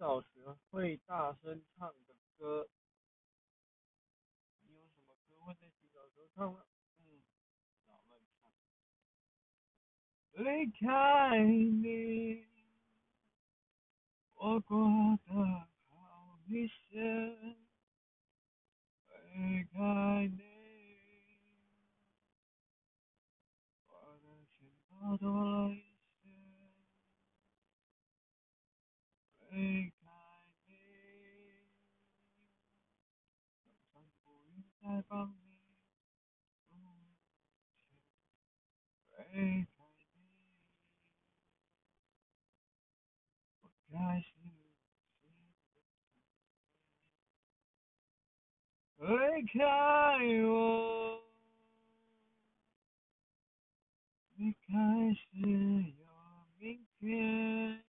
澡时会大声唱的歌，你有什么歌会在洗澡时候唱吗？嗯，不要乱唱。离开你，我过得好一些。在帮你付钱。离开你，我开始离开我，你开始有明天。